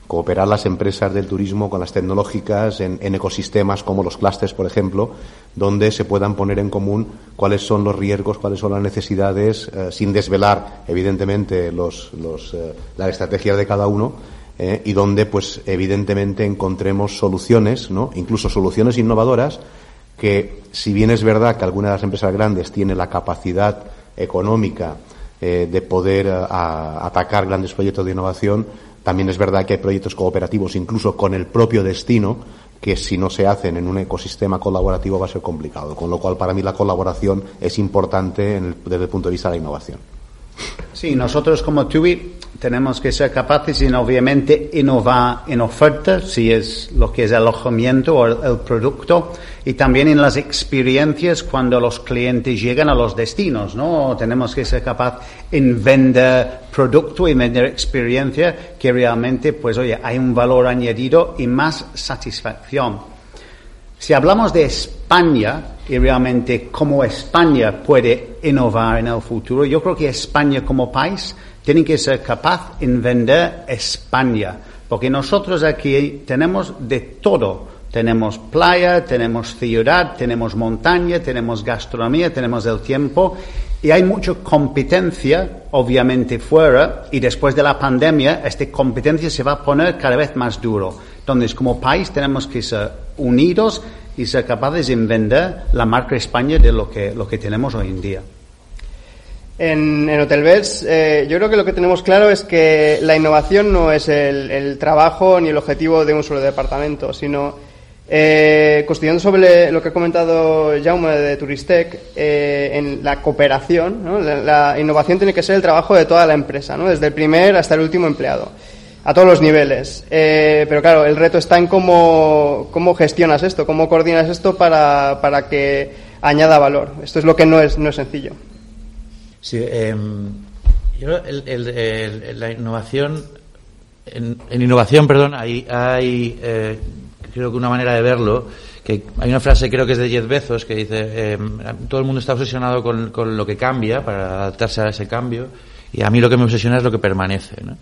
Cooperar las empresas del turismo con las tecnológicas en, ecosistemas como los clústeres, por ejemplo, donde se puedan poner en común cuáles son los riesgos, cuáles son las necesidades, eh, sin desvelar, evidentemente, los, los, eh, la estrategia de cada uno, eh, y donde, pues, evidentemente encontremos soluciones, ¿no? Incluso soluciones innovadoras que, si bien es verdad que alguna de las empresas grandes tiene la capacidad económica eh, de poder a atacar grandes proyectos de innovación, también es verdad que hay proyectos cooperativos, incluso con el propio destino, que si no se hacen en un ecosistema colaborativo va a ser complicado. Con lo cual, para mí, la colaboración es importante el, desde el punto de vista de la innovación. Sí, nosotros como TUI tenemos que ser capaces y obviamente innovar en oferta, si es lo que es el alojamiento o el, producto, y también en las experiencias cuando los clientes llegan a los destinos, ¿no? Tenemos que ser capaces en vender producto y vender experiencia que realmente, pues oye, hay un valor añadido y más satisfacción. Si hablamos de España y realmente cómo España puede innovar en el futuro, yo creo que España como país tiene que ser capaz en vender España, porque nosotros aquí tenemos de todo. Tenemos playa, tenemos ciudad, tenemos montaña, tenemos gastronomía, tenemos el tiempo y hay mucha competencia, obviamente, fuera y después de la pandemia esta competencia se va a poner cada vez más duro. Entonces, como país tenemos que ser unidos y ser capaces de vender la marca España de lo que, lo que tenemos hoy en día. En, en Hotelbeds, eh, yo creo que lo que tenemos claro es que la innovación no es el, el trabajo ni el objetivo de un solo departamento, sino eh, sobre lo que ha comentado Jaume de Turistec, eh, en la cooperación, la, innovación tiene que ser el trabajo de toda la empresa, desde el primer hasta el último empleado, a todos los niveles. Eh, pero claro, el reto está en cómo, cómo gestionas esto, cómo coordinas esto para, para que añada valor. Esto es lo que no es, no es sencillo. Sí, eh, yo el, el, el, la innovación, en, en, innovación, perdón, hay, hay eh, creo que una manera de verlo, que hay una frase creo que es de Jeff Bezos que dice, eh, todo el mundo está obsesionado con, con, lo que cambia para adaptarse a ese cambio y a mí lo que me obsesiona es lo que permanece, ¿no?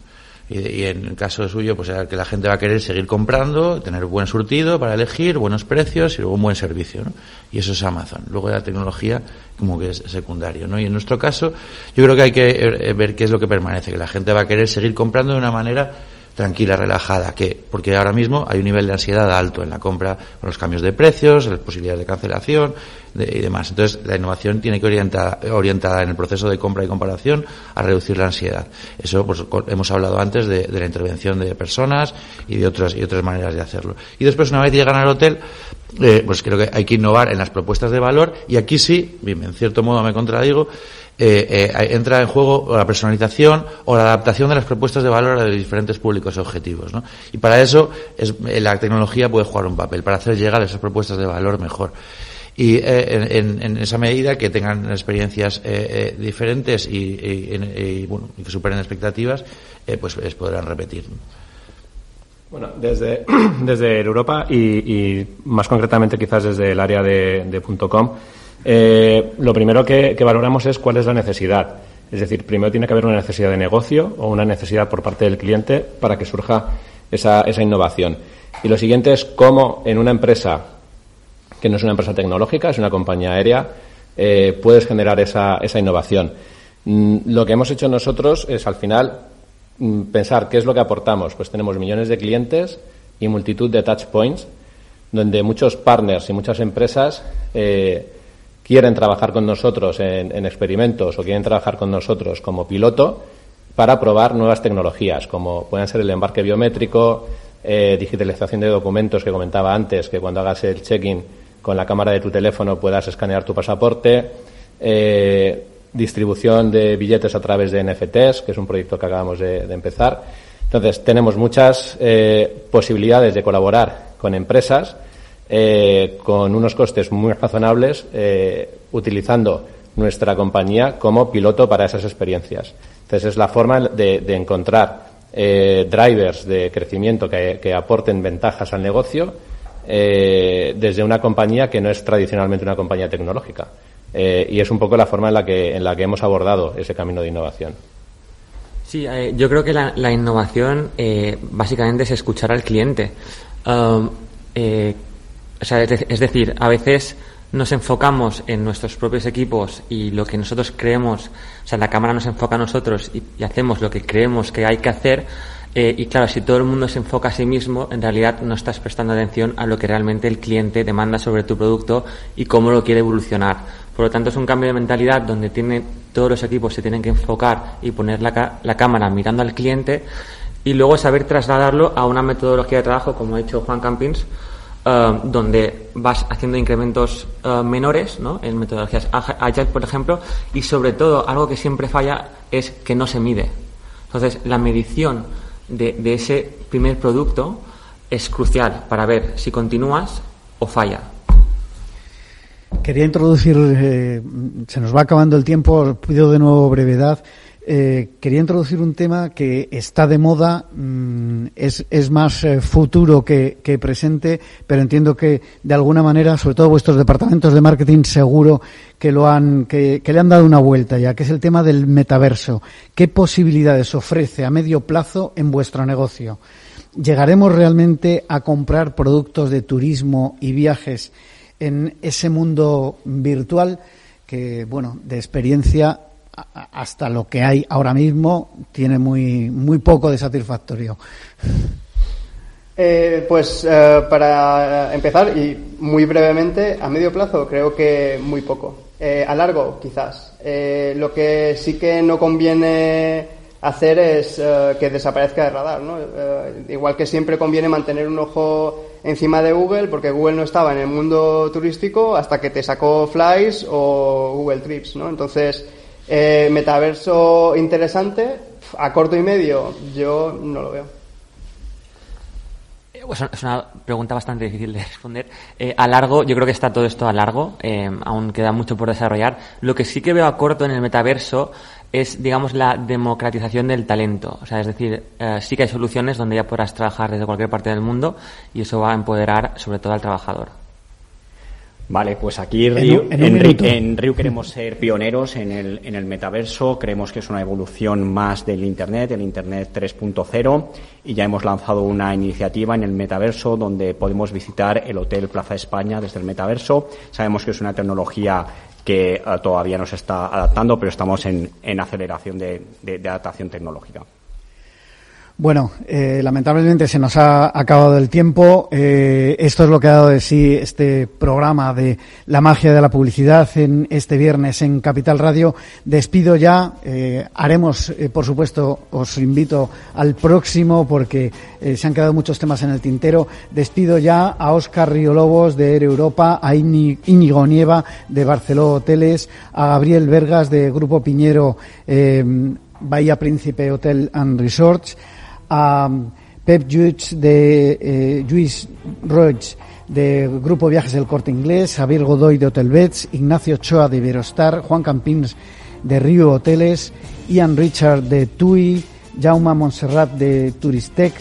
Y, en el caso suyo, pues que la gente va a querer seguir comprando, tener buen surtido para elegir, buenos precios y luego un buen servicio, ¿no? Y eso es Amazon. Luego la tecnología como que es secundario, ¿no? Y en nuestro caso, yo creo que hay que ver qué es lo que permanece, que la gente va a querer seguir comprando de una manera tranquila, relajada, que porque ahora mismo hay un nivel de ansiedad alto en la compra con los cambios de precios, las posibilidades de cancelación de, y demás. Entonces, la innovación tiene que orientar orientada en el proceso de compra y comparación a reducir la ansiedad. Eso, pues, hemos hablado antes de, de la intervención de personas y de otras y otras maneras de hacerlo. Y después, una vez llegan al hotel, eh, pues creo que hay que innovar en las propuestas de valor y aquí sí, bien, en cierto modo me contradigo, eh, eh, entra en juego la personalización o la adaptación de las propuestas de valor a los diferentes públicos objetivos. ¿no? Y para eso es, la tecnología puede jugar un papel, para hacer llegar esas propuestas de valor mejor. Y eh, en, en, esa medida que tengan experiencias eh, diferentes y, y, y, bueno, y que superen expectativas, pues, pues podrán repetir. Bueno, desde, desde Europa y, y, más concretamente quizás desde el área de, de .com, eh, lo primero que, valoramos es cuál es la necesidad. Es decir, primero tiene que haber una necesidad de negocio o una necesidad por parte del cliente para que surja esa, innovación. Y lo siguiente es cómo en una empresa, que no es una empresa tecnológica, es una compañía aérea, eh, puedes generar esa, esa innovación. Mm, lo que hemos hecho nosotros es al final mm, pensar qué es lo que aportamos. Pues tenemos millones de clientes y multitud de touch points, donde muchos partners y muchas empresas eh, quieren trabajar con nosotros en, en, experimentos o quieren trabajar con nosotros como piloto para probar nuevas tecnologías, como pueden ser el embarque biométrico, eh, digitalización de documentos que comentaba antes, que cuando hagas el check-in con la cámara de tu teléfono puedas escanear tu pasaporte, eh, distribución de billetes a través de NFTs, que es un proyecto que acabamos de, de empezar. Entonces, tenemos muchas eh, posibilidades de colaborar con empresas eh, con unos costes muy razonables, eh, utilizando nuestra compañía como piloto para esas experiencias. Entonces, es la forma de, encontrar eh, drivers de crecimiento que, aporten ventajas al negocio desde una compañía que no es tradicionalmente una compañía tecnológica. Y es un poco la forma en la que, en la que hemos abordado ese camino de innovación. Sí, yo creo que la, la innovación básicamente es escuchar al cliente. Um, o sea, es decir, a veces nos enfocamos en nuestros propios equipos y lo que nosotros creemos, o sea, la cámara nos enfoca a nosotros y, y hacemos lo que creemos que hay que hacer. Eh, y claro, si todo el mundo se enfoca a sí mismo, en realidad no estás prestando atención a lo que realmente el cliente demanda sobre tu producto y cómo lo quiere evolucionar. Por lo tanto, es un cambio de mentalidad donde tiene, todos los equipos se tienen que enfocar y poner la, la cámara mirando al cliente y luego saber trasladarlo a una metodología de trabajo, como ha dicho Juan Campins, Uh, donde vas haciendo incrementos uh, menores, ¿no? En metodologías Agile, por ejemplo, y sobre todo algo que siempre falla es que no se mide. Entonces, la medición de, de ese primer producto es crucial para ver si continúas o falla. Quería introducir, eh, se nos va acabando el tiempo, pido de nuevo brevedad. Eh, quería introducir un tema que está de moda, mm, es, es, más eh, futuro que, que, presente, pero entiendo que de alguna manera, sobre todo vuestros departamentos de marketing, seguro que lo han, que, le han dado una vuelta ya, que es el tema del metaverso. ¿Qué posibilidades ofrece a medio plazo en vuestro negocio? ¿Llegaremos realmente a comprar productos de turismo y viajes en ese mundo virtual que, bueno, de experiencia hasta lo que hay ahora mismo tiene muy, muy poco de satisfactorio. Eh, pues eh, para empezar, y muy brevemente, a medio plazo creo que muy poco. Eh, a largo, quizás. Eh, lo que sí que no conviene hacer es eh, que desaparezca de radar. ¿no? Eh, igual que siempre conviene mantener un ojo encima de Google, porque Google no estaba en el mundo turístico hasta que te sacó Flies o Google Trips. ¿no? Entonces, eh, metaverso interesante, a corto y medio, yo no lo veo. Pues es una pregunta bastante difícil de responder. Eh, a largo, yo creo que está todo esto a largo, eh, aún queda mucho por desarrollar. Lo que sí que veo a corto en el metaverso es, digamos, la democratización del talento. O sea, es decir, eh, sí que hay soluciones donde ya podrás trabajar desde cualquier parte del mundo y eso va a empoderar sobre todo al trabajador. Vale, pues aquí en, en, en, en, Riu, queremos ser pioneros en el, en el metaverso, creemos que es una evolución más del Internet, el Internet 3.0, y ya hemos lanzado una iniciativa en el metaverso donde podemos visitar el Hotel Plaza España desde el metaverso. Sabemos que es una tecnología que uh, todavía nos está adaptando, pero estamos en, en aceleración de, de, de adaptación tecnológica. Bueno, eh, lamentablemente se nos ha acabado el tiempo. Eh, esto es lo que ha dado de sí este programa de la magia de la publicidad en este viernes en Capital Radio. Despido ya. Eh, haremos, por supuesto, os invito al próximo porque se han quedado muchos temas en el tintero. Despido ya a Óscar Riolobos de Air Europa, a Íñigo Nieva de Barceló Hoteles, a Gabriel Vergas de Grupo Piñero Bahía Príncipe Hotel and Resorts a Pep Lluís de eh, Lluís Roig de Grupo Viajes del Corte Inglés, Javier Godoy de Hotel Beds, Ignacio Choa de Iberostar, Juan Campins de Río Hoteles, Ian Richard de TUI, Jauma Montserrat de Turistec,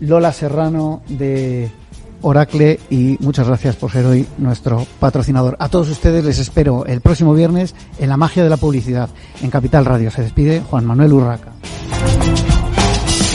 Lola Serrano de Oracle y muchas gracias por ser hoy nuestro patrocinador. A todos ustedes les espero el próximo viernes en la magia de la publicidad en Capital Radio. Se despide Juan Manuel Urraca.